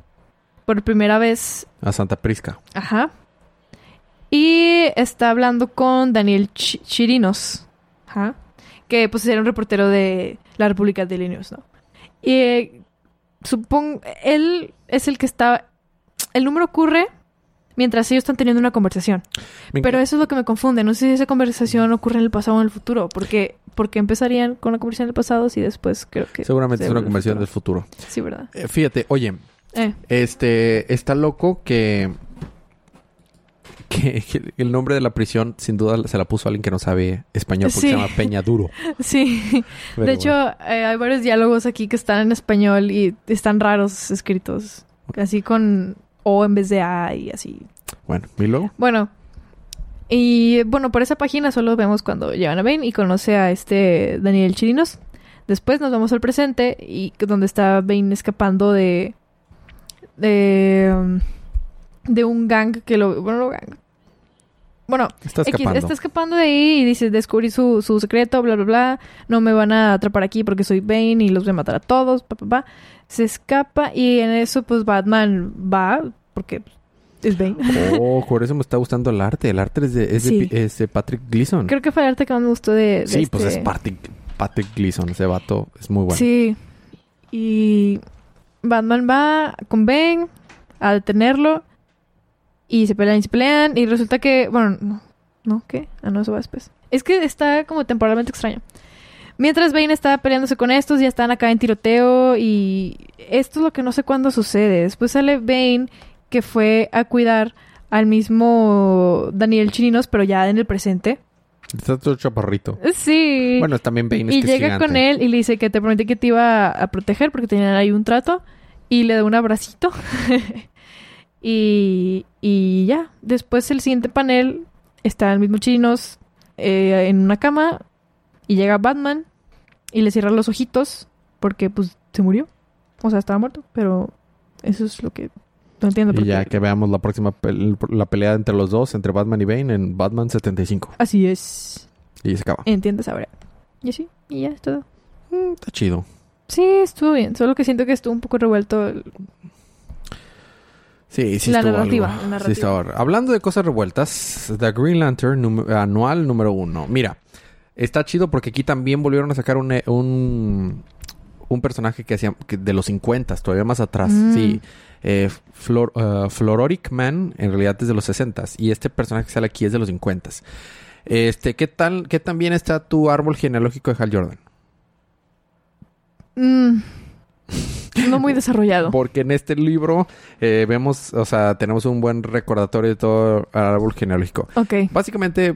[SPEAKER 2] por primera vez.
[SPEAKER 1] A Santa Prisca.
[SPEAKER 2] Ajá. Y está hablando con Daniel Ch- Chirinos. Ajá. Que pues era un reportero de la República de Illinois, ¿no? Y eh, supongo... Él es el que está... El número ocurre mientras ellos están teniendo una conversación.
[SPEAKER 1] Me
[SPEAKER 2] Pero eso es lo que me confunde. No sé si esa conversación ocurre en el pasado o en el futuro. Porque, porque empezarían con la conversación del pasado si después creo que...
[SPEAKER 1] Seguramente
[SPEAKER 2] se
[SPEAKER 1] es una conversión del
[SPEAKER 2] futuro. Sí, ¿verdad?
[SPEAKER 1] Eh, fíjate, oye,
[SPEAKER 2] Eh,
[SPEAKER 1] este está loco que, que que el nombre de la prisión sin duda se la puso alguien que no sabe español porque
[SPEAKER 2] Sí.
[SPEAKER 1] se llama Peña Duro.
[SPEAKER 2] sí.
[SPEAKER 1] Pero
[SPEAKER 2] de hecho, eh, hay varios diálogos aquí que están en español y están raros escritos. Así con O en vez de A y así.
[SPEAKER 1] bueno, y luego
[SPEAKER 2] Bueno. Y bueno, por esa página solo vemos cuando llevan a Bane y conoce a este Daniel Chirinos. Después nos vamos al presente y donde está Bane escapando de de um, de un gang que lo bueno, no gang. Bueno,
[SPEAKER 1] está
[SPEAKER 2] X,
[SPEAKER 1] escapando.
[SPEAKER 2] está escapando de ahí y dice, descubrí su, su secreto, bla, bla, bla. No me van a atrapar aquí porque soy Bane y los voy a matar a todos, pa, pa, pa. Se escapa y en eso pues Batman va porque es Bane.
[SPEAKER 1] Oh, por eso me está gustando el arte. El arte es de, es de
[SPEAKER 2] Sí.
[SPEAKER 1] Pi- es de Patrick Gleason.
[SPEAKER 2] Creo que fue el arte que más me gustó de, de
[SPEAKER 1] sí, pues
[SPEAKER 2] este-
[SPEAKER 1] es Patrick, Patrick Gleason. Ese vato es muy bueno.
[SPEAKER 2] Sí. Y Batman va con Bane a detenerlo y se pelean y se pelean y resulta que, bueno, no, no, ¿qué? Ah, no, eso va después. Es que está como temporalmente extraño. Mientras Bane está peleándose con estos, ya están acá en tiroteo y esto es lo que no sé cuándo sucede. Después sale Bane que fue a cuidar al mismo Daniel Chirinos, pero ya en el presente.
[SPEAKER 1] Está todo chaparrito.
[SPEAKER 2] Sí.
[SPEAKER 1] Bueno, también Bane es
[SPEAKER 2] Y
[SPEAKER 1] que
[SPEAKER 2] llega con él y le dice que te prometí que te iba a proteger porque tenían ahí un trato. Y le da un abracito. y, y ya. Después el siguiente panel está el mismo chinos eh, en una cama. Y llega Batman y le cierra los ojitos porque pues se murió. O sea, estaba muerto. Pero eso es lo que no entiendo.
[SPEAKER 1] Y ya que veamos la próxima la pelea entre los dos, entre Batman y Bane, en Batman 75.
[SPEAKER 2] Así es.
[SPEAKER 1] Y se acaba.
[SPEAKER 2] Entiendes ahora. Y así. Y ya es todo.
[SPEAKER 1] Mm, está chido.
[SPEAKER 2] Sí, estuvo bien. Solo que siento que estuvo un poco revuelto el-
[SPEAKER 1] Sí, sí
[SPEAKER 2] La narrativa,
[SPEAKER 1] algo.
[SPEAKER 2] la narrativa.
[SPEAKER 1] Sí estaba- Hablando de cosas revueltas, The Green Lantern anual número uno. Mira, está chido porque aquí también volvieron a sacar un, eh, un, un personaje que hacía que de los 50, todavía más atrás.
[SPEAKER 2] Mm.
[SPEAKER 1] Sí. Eh, Flor, uh, Flororic Man, en realidad es de los 60 y este personaje que sale aquí es de los 50 Este, ¿qué tal, qué tan bien está tu árbol genealógico de Hal Jordan?
[SPEAKER 2] Mm, no muy desarrollado.
[SPEAKER 1] Porque en este libro eh, vemos, o sea, tenemos un buen recordatorio de todo el árbol genealógico.
[SPEAKER 2] Ok.
[SPEAKER 1] Básicamente,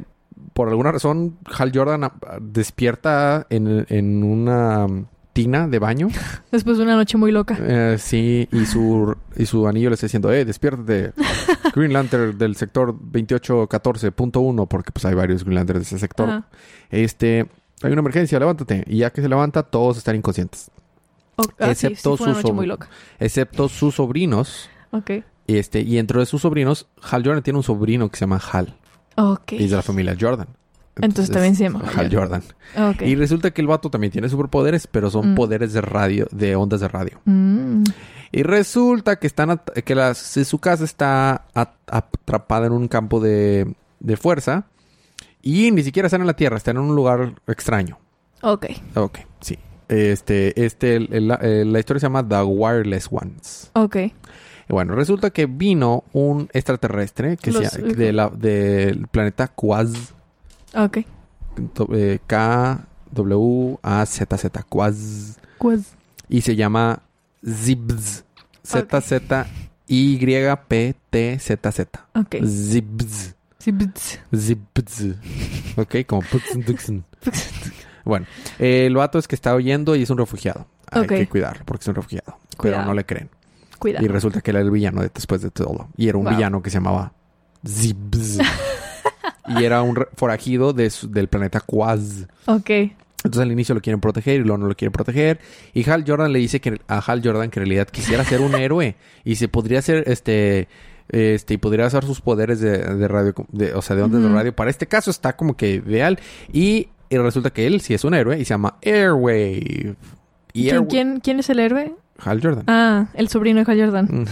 [SPEAKER 1] por alguna razón, Hal Jordan ah, despierta en, en una mm, tina de baño.
[SPEAKER 2] Después de una noche muy loca.
[SPEAKER 1] Eh, sí, y su, y su anillo le está diciendo, eh, despiértate. Green Lantern del sector 2814.1, porque pues hay varios Green Lanterns de ese sector.
[SPEAKER 2] Ajá.
[SPEAKER 1] Este, hay una emergencia, levántate. Y ya que se levanta, todos están inconscientes.
[SPEAKER 2] Ah,
[SPEAKER 1] Excepto
[SPEAKER 2] sí, fue una
[SPEAKER 1] su
[SPEAKER 2] noche
[SPEAKER 1] sob-
[SPEAKER 2] muy loca.
[SPEAKER 1] Excepto sus sobrinos. Este, y dentro de sus sobrinos, Hal Jordan tiene un sobrino que se llama Hal.
[SPEAKER 2] Ok.
[SPEAKER 1] Y es de la familia Jordan.
[SPEAKER 2] Entonces también se llama Hal
[SPEAKER 1] Jordan. Y resulta que el vato también tiene superpoderes, pero son
[SPEAKER 2] Mm.
[SPEAKER 1] poderes de radio, de ondas de radio.
[SPEAKER 2] Mm.
[SPEAKER 1] Y resulta que están que las- su casa está at- atrapada en un campo de, de fuerza. Y ni siquiera están en la Tierra, están en un lugar extraño.
[SPEAKER 2] Ok.
[SPEAKER 1] Ok, sí. Este, este, el- el- la, la historia se llama The Wireless Ones.
[SPEAKER 2] Ok.
[SPEAKER 1] Bueno, resulta que vino un extraterrestre que
[SPEAKER 2] Los-
[SPEAKER 1] se llama- de la- del planeta Quaz.
[SPEAKER 2] Ok.
[SPEAKER 1] eh, K-W-A-Z-Z. Quaz.
[SPEAKER 2] Pues.
[SPEAKER 1] Y se llama Zibz. Z-Z-Y-P-T-Z-Z.
[SPEAKER 2] Ok.
[SPEAKER 1] Zibz.
[SPEAKER 2] Bts.
[SPEAKER 1] Zibz. Ok, como Duxen. Bueno, eh, el vato es que está oyendo y es un refugiado. Hay que cuidarlo porque es un refugiado. Pero
[SPEAKER 2] Cuidado.
[SPEAKER 1] no le creen.
[SPEAKER 2] Cuidado.
[SPEAKER 1] Y resulta que él era el villano de- después de todo. Y era un
[SPEAKER 2] Wow.
[SPEAKER 1] villano que se llamaba Zibz. y era un forajido de su- del planeta Quaz.
[SPEAKER 2] Ok.
[SPEAKER 1] Entonces al inicio lo quieren proteger y luego no lo quieren proteger. Y Hal Jordan le dice que a Hal Jordan que en realidad quisiera ser un héroe. Y se podría hacer este. Este, y podría usar sus poderes de, de radio, de- o sea, de ondas de radio. Para este caso está como que ideal. Y, y resulta que él sí es un héroe y se llama Airwave. Y
[SPEAKER 2] ¿Quién,
[SPEAKER 1] Airwave-
[SPEAKER 2] quién, quién es el héroe?
[SPEAKER 1] Hal Jordan.
[SPEAKER 2] Ah, el sobrino de Hal Jordan.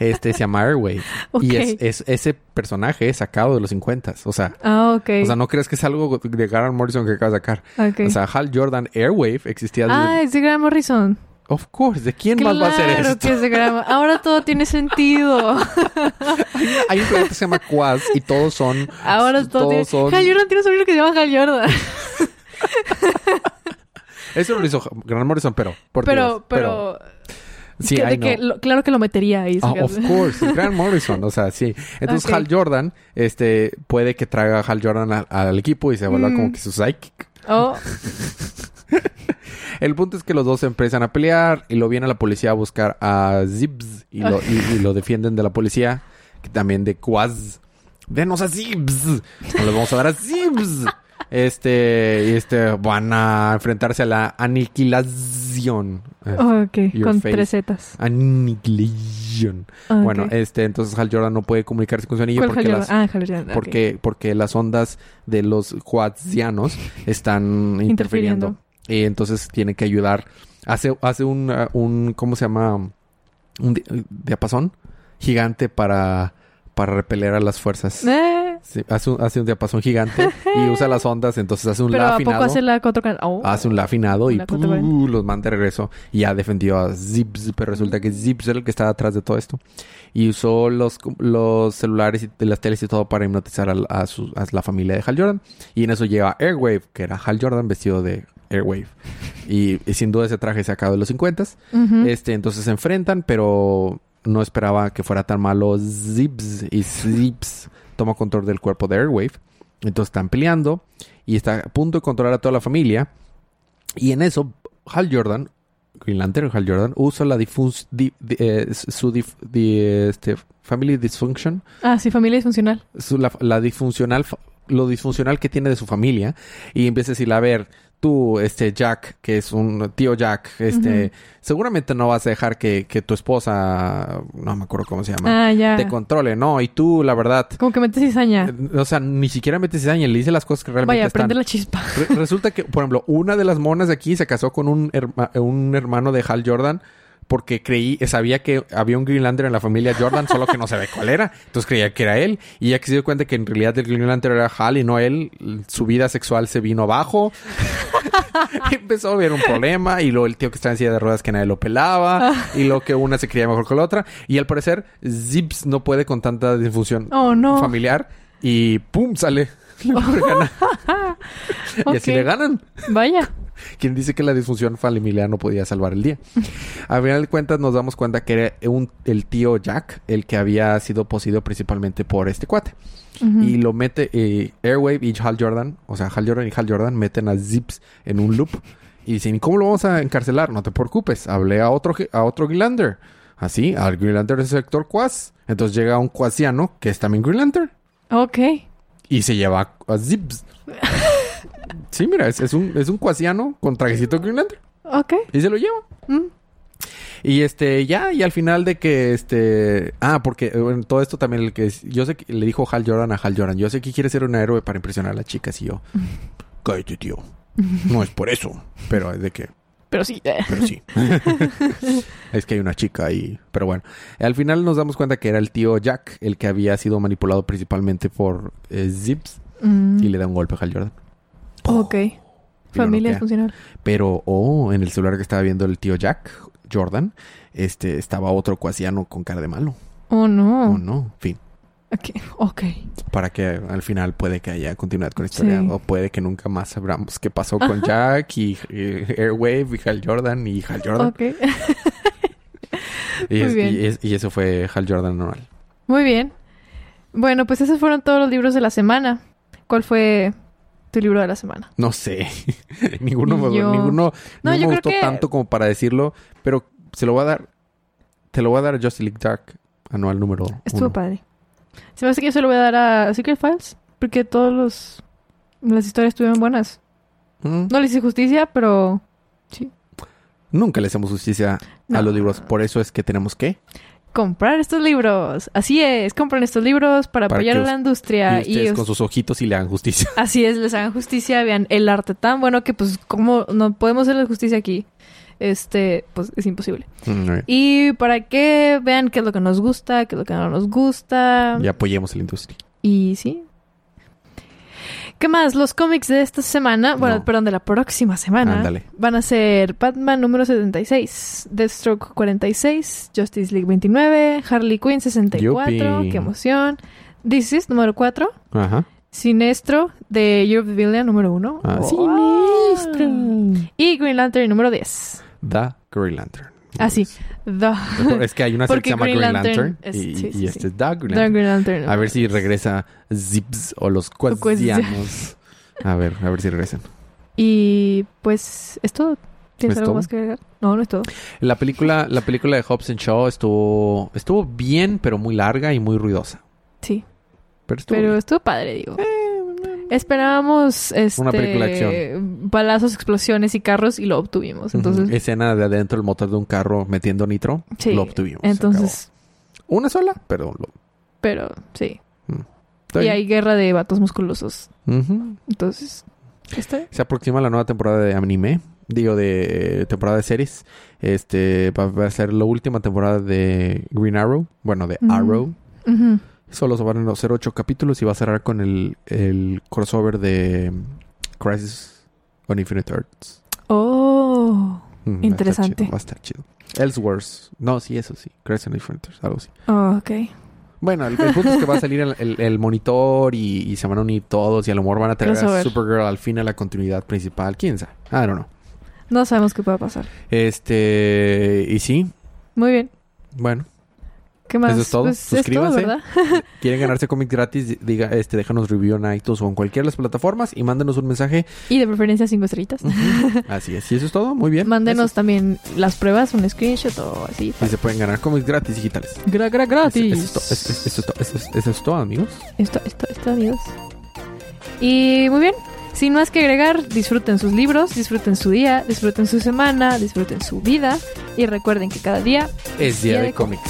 [SPEAKER 1] Este se llama Airwave.
[SPEAKER 2] Ok.
[SPEAKER 1] Y es, es- ese personaje es sacado de los 50. O sea,
[SPEAKER 2] Ah, ok.
[SPEAKER 1] o sea, no crees que es algo de Gareth Morrison que acaba de sacar.
[SPEAKER 2] Ok.
[SPEAKER 1] O sea, Hal Jordan Airwave existía desde...
[SPEAKER 2] ah, es de Grant Morrison.
[SPEAKER 1] Of course, ¿de quién más va a
[SPEAKER 2] Claro
[SPEAKER 1] esto?
[SPEAKER 2] que. Ahora todo tiene sentido.
[SPEAKER 1] Hay un planeta que se llama Quaz y todos son.
[SPEAKER 2] Ahora todo
[SPEAKER 1] todos
[SPEAKER 2] tiene...
[SPEAKER 1] son.
[SPEAKER 2] Hal Jordan tiene un sobrino que se llama Hal Jordan.
[SPEAKER 1] Eso lo hizo Grant Morrison, pero. por
[SPEAKER 2] pero,
[SPEAKER 1] Dios,
[SPEAKER 2] pero...
[SPEAKER 1] sí,
[SPEAKER 2] que-
[SPEAKER 1] I
[SPEAKER 2] de que
[SPEAKER 1] know.
[SPEAKER 2] lo- claro que lo metería ahí.
[SPEAKER 1] Ah, of course, Grant Morrison, o sea, sí. Entonces. Hal Jordan, este, puede que traiga a Hal Jordan al, al equipo y se vuelva
[SPEAKER 2] Mm.
[SPEAKER 1] como que su psychic.
[SPEAKER 2] Oh,
[SPEAKER 1] El punto es que los dos se empiezan a pelear y lo viene la policía a buscar a Zibs y lo, y, y lo defienden de la policía, que también de Quaz. Denos a Zibs. No les vamos a dar a Zibs. Este, y este, van a enfrentarse a la aniquilación. Eh,
[SPEAKER 2] ok.
[SPEAKER 1] Your
[SPEAKER 2] Con
[SPEAKER 1] face.
[SPEAKER 2] tres zetas.
[SPEAKER 1] Aniquilación.
[SPEAKER 2] Ok.
[SPEAKER 1] Bueno, este, entonces Hal Jordan no puede comunicarse con su anillo
[SPEAKER 2] ¿Cuál
[SPEAKER 1] porque las?
[SPEAKER 2] Ah, Jordan.
[SPEAKER 1] porque, porque las ondas de los Quadzianos están interfiriendo.
[SPEAKER 2] Interfiriendo.
[SPEAKER 1] Y entonces tiene que ayudar. Hace, hace un, uh, un, ¿cómo se llama? Un di- diapasón gigante para, para repeler a las fuerzas.
[SPEAKER 2] Eh,
[SPEAKER 1] Sí, hace, un, hace un diapasón gigante y usa las ondas, entonces hace un
[SPEAKER 2] pero
[SPEAKER 1] la
[SPEAKER 2] ¿a poco
[SPEAKER 1] afinado.
[SPEAKER 2] hace la. Oh.
[SPEAKER 1] Hace un la afinado y
[SPEAKER 2] La 440.
[SPEAKER 1] ¡pum! los manda de regreso. Y ya defendió a Zips, pero resulta que Zips era el que estaba atrás de todo esto. Y usó los, los celulares y las teles y todo para hipnotizar a, su- a la familia de Hal Jordan. Y en eso llega Airwave, que era Hal Jordan vestido de Airwave. Y, y sin duda ese traje sacado de los 50
[SPEAKER 2] Ujú.
[SPEAKER 1] Este, entonces se enfrentan, pero no esperaba que fuera tan malo Zips. Y Zips toma control del cuerpo de Airwave. Entonces están peleando y está a punto de controlar a toda la familia. Y en eso, Hal Jordan, Green Lantern Hal Jordan, usa la difus, di- di- eh, su dif- di- este, family dysfunction,
[SPEAKER 2] Ah, sí, familia disfuncional.
[SPEAKER 1] su- la, la disfuncional, lo disfuncional que tiene de su familia y empieza a decirle, a ver, tú, este Jack, que es un tío Jack, este, seguramente no vas a dejar que, que tu esposa, no me acuerdo cómo se llama,
[SPEAKER 2] Ah, ya.
[SPEAKER 1] te controle, ¿no? Y tú, la verdad,
[SPEAKER 2] Como que metes cizaña.
[SPEAKER 1] eh, o sea, ni siquiera metes cizaña, le dice las cosas que realmente
[SPEAKER 2] Vaya,
[SPEAKER 1] están.
[SPEAKER 2] prende la chispa.
[SPEAKER 1] Re- resulta que, por ejemplo, una de las monas de aquí se casó con un, herma- un hermano de Hal Jordan porque creí, sabía que había un Greenlander en la familia Jordan, solo que no sabía cuál era. Entonces creía que era él. Y ya que se dio cuenta que en realidad el Greenlander era Hal y no él, su vida sexual se vino abajo. Empezó a haber un problema y luego el tío que estaba en silla de ruedas que nadie lo pelaba y luego que una se creía mejor que la otra. Y al parecer, Zips no puede con tanta disfunción
[SPEAKER 2] Oh, no.
[SPEAKER 1] familiar y ¡pum! sale. Y así le ganan.
[SPEAKER 2] Vaya.
[SPEAKER 1] Quien dice que la disfunción familiar no podía salvar el día. A final de cuentas nos damos cuenta que era un- el tío Jack el que había sido poseído principalmente por este cuate. Y lo mete eh, Airwave y Hal Jordan, o sea, Hal Jordan y Hal Jordan meten a Zips en un loop. Y dicen, ¿y cómo lo vamos a encarcelar? No te preocupes, hablé a otro, a otro Greenlander. Así, al Greenlander es el sector Quaz. Entonces llega un Quaziano, que es también Greenlander.
[SPEAKER 2] Ok.
[SPEAKER 1] Y se lleva a Zips. sí, mira, es, es un, es un Quaziano con trajecito Greenlander.
[SPEAKER 2] Ok.
[SPEAKER 1] Y se lo lleva.
[SPEAKER 2] Mm.
[SPEAKER 1] Y este, ya, y al final de que este. Ah, porque eh, bueno, todo esto también el que yo sé que le dijo Hal Jordan a Hal Jordan, yo sé que quiere ser un héroe para impresionar a las chicas y yo. Cállate, tío. No es por eso. Pero es de que.
[SPEAKER 2] Pero sí.
[SPEAKER 1] Pero sí. es que hay una chica ahí. Pero bueno. Al final nos damos cuenta que era el tío Jack el que había sido manipulado principalmente por eh, Zips.
[SPEAKER 2] Mm.
[SPEAKER 1] Y le da un golpe a Hal Jordan.
[SPEAKER 2] Ok.
[SPEAKER 1] Y lo
[SPEAKER 2] Familia
[SPEAKER 1] noquea.
[SPEAKER 2] disfuncional.
[SPEAKER 1] Pero, oh, en el celular que estaba viendo el tío Jack, Jordan, este, estaba otro cuasiano con cara de malo.
[SPEAKER 2] Oh, no.
[SPEAKER 1] Oh, no. Fin.
[SPEAKER 2] Ok. Ok.
[SPEAKER 1] Para que al final puede que haya continuidad con la historia.
[SPEAKER 2] Sí.
[SPEAKER 1] O puede que nunca más sabramos qué pasó con Jack y, y Airwave y Hal Jordan y Hal Jordan.
[SPEAKER 2] Ok.
[SPEAKER 1] y,
[SPEAKER 2] muy bien.
[SPEAKER 1] y es- y eso fue Hal Jordan normal.
[SPEAKER 2] Muy bien. Bueno, pues esos fueron todos los libros de la semana. ¿Cuál fue tu libro de la semana?
[SPEAKER 1] No sé. ninguno me,
[SPEAKER 2] Yo-
[SPEAKER 1] ninguno
[SPEAKER 2] No,
[SPEAKER 1] no
[SPEAKER 2] yo
[SPEAKER 1] me gustó
[SPEAKER 2] que-
[SPEAKER 1] tanto como para decirlo. Pero se lo voy a dar. Te lo voy a dar a Justice League Dark anual número
[SPEAKER 2] Estuvo
[SPEAKER 1] uno.
[SPEAKER 2] padre. Se me hace que yo se lo voy a dar a Secret Files. Porque todos los... Las historias estuvieron buenas.
[SPEAKER 1] Mm.
[SPEAKER 2] No le hice justicia, pero... Sí.
[SPEAKER 1] Nunca le hacemos justicia
[SPEAKER 2] No.
[SPEAKER 1] a los libros. Por eso es que tenemos que.
[SPEAKER 2] Comprar estos libros. Así es. Compran estos libros para,
[SPEAKER 1] Para
[SPEAKER 2] apoyar a la
[SPEAKER 1] us-
[SPEAKER 2] industria.
[SPEAKER 1] y ustedes
[SPEAKER 2] os-
[SPEAKER 1] con sus ojitos y le hagan justicia.
[SPEAKER 2] Así es, les hagan justicia, vean el arte tan bueno que pues como no podemos hacerles justicia aquí, este, pues es imposible. Y para que vean qué es lo que nos gusta, qué es lo que no nos gusta.
[SPEAKER 1] y apoyemos a la industria.
[SPEAKER 2] Y sí. ¿Qué más? Los cómics de esta semana, bueno,
[SPEAKER 1] No.
[SPEAKER 2] perdón, de la próxima semana,
[SPEAKER 1] Ándale.
[SPEAKER 2] van a ser Batman número 76, Deathstroke 46, Justice League 29, Harley Quinn 64,
[SPEAKER 1] Yupi.
[SPEAKER 2] qué emoción, This is número 4,
[SPEAKER 1] Ajá.
[SPEAKER 2] Sinestro de the Villain número 1.
[SPEAKER 1] Ah, Sinestro.
[SPEAKER 2] Y Green Lantern número 10.
[SPEAKER 1] The Green Lantern.
[SPEAKER 2] Ah, sí. The,
[SPEAKER 1] Es que hay una serie que se llama
[SPEAKER 2] Green Lantern
[SPEAKER 1] Lantern,
[SPEAKER 2] es-
[SPEAKER 1] y,
[SPEAKER 2] sí,
[SPEAKER 1] y este
[SPEAKER 2] sí.
[SPEAKER 1] es The Green
[SPEAKER 2] The
[SPEAKER 1] Lantern.
[SPEAKER 2] Green Lantern.
[SPEAKER 1] A ver si regresa Zips o los Quasianos. A ver, a ver si regresan.
[SPEAKER 2] Y pues es todo. ¿Tienes
[SPEAKER 1] ¿Es
[SPEAKER 2] algo
[SPEAKER 1] todo?
[SPEAKER 2] más que agregar? No, no es todo.
[SPEAKER 1] La película, la película de Hobbs and Shaw estuvo, estuvo bien, pero muy larga y muy ruidosa.
[SPEAKER 2] Sí.
[SPEAKER 1] Pero estuvo
[SPEAKER 2] Pero
[SPEAKER 1] bien.
[SPEAKER 2] estuvo padre, digo. Esperábamos este,
[SPEAKER 1] Una película de
[SPEAKER 2] balazos, explosiones y carros y lo obtuvimos. Entonces.
[SPEAKER 1] Escena de adentro del motor de un carro metiendo nitro.
[SPEAKER 2] sí.
[SPEAKER 1] Lo obtuvimos.
[SPEAKER 2] Entonces.
[SPEAKER 1] Una sola, pero lo.
[SPEAKER 2] pero sí.
[SPEAKER 1] está
[SPEAKER 2] Y hay guerra de vatos musculosos. Entonces, está.
[SPEAKER 1] Se aproxima la nueva temporada de anime. Digo, de eh, temporada de series. Este va, a ser la última temporada de Green Arrow. Bueno, de
[SPEAKER 2] Mm.
[SPEAKER 1] Arrow.
[SPEAKER 2] Ujú.
[SPEAKER 1] Solo se van a hacer ocho capítulos y va a cerrar con el, el crossover de Crisis on Infinite Earths.
[SPEAKER 2] Oh.
[SPEAKER 1] Mm,
[SPEAKER 2] Interesante.
[SPEAKER 1] Va a estar chido. Ellsworth. No, sí, eso sí. Crisis on Infinite Earths, algo así.
[SPEAKER 2] Oh, ok.
[SPEAKER 1] Bueno, el, el punto es que va a salir el, el- el monitor y, y se van a unir todos y a lo mejor van a tener a. Supergirl al fin a la continuidad principal. ¿Quién sabe? I don't know.
[SPEAKER 2] No sabemos qué pueda pasar.
[SPEAKER 1] Este... Y sí,
[SPEAKER 2] Muy bien.
[SPEAKER 1] bueno.
[SPEAKER 2] ¿Qué más?
[SPEAKER 1] Eso es todo.
[SPEAKER 2] Pues es todo,
[SPEAKER 1] Suscríbanse. Quieren ganarse cómics gratis, diga, este, déjanos review en iTunes o en cualquiera de las plataformas y mándenos un mensaje.
[SPEAKER 2] Y de preferencia cinco estrellitas.
[SPEAKER 1] Así es. Y eso es todo. Muy bien.
[SPEAKER 2] Mándenos
[SPEAKER 1] Eso
[SPEAKER 2] también las pruebas, un screenshot o así.
[SPEAKER 1] Y se pueden ganar cómics gratis digitales.
[SPEAKER 2] Gra, gra, gratis.
[SPEAKER 1] Eso, eso eso es- eso es eso todo, amigos.
[SPEAKER 2] Esto, esto, esto, amigos. Y muy bien. Sin más que agregar, disfruten sus libros, disfruten su día, disfruten su semana, disfruten su vida y recuerden que cada día
[SPEAKER 1] Es día
[SPEAKER 2] Día
[SPEAKER 1] de
[SPEAKER 2] de
[SPEAKER 1] cómics.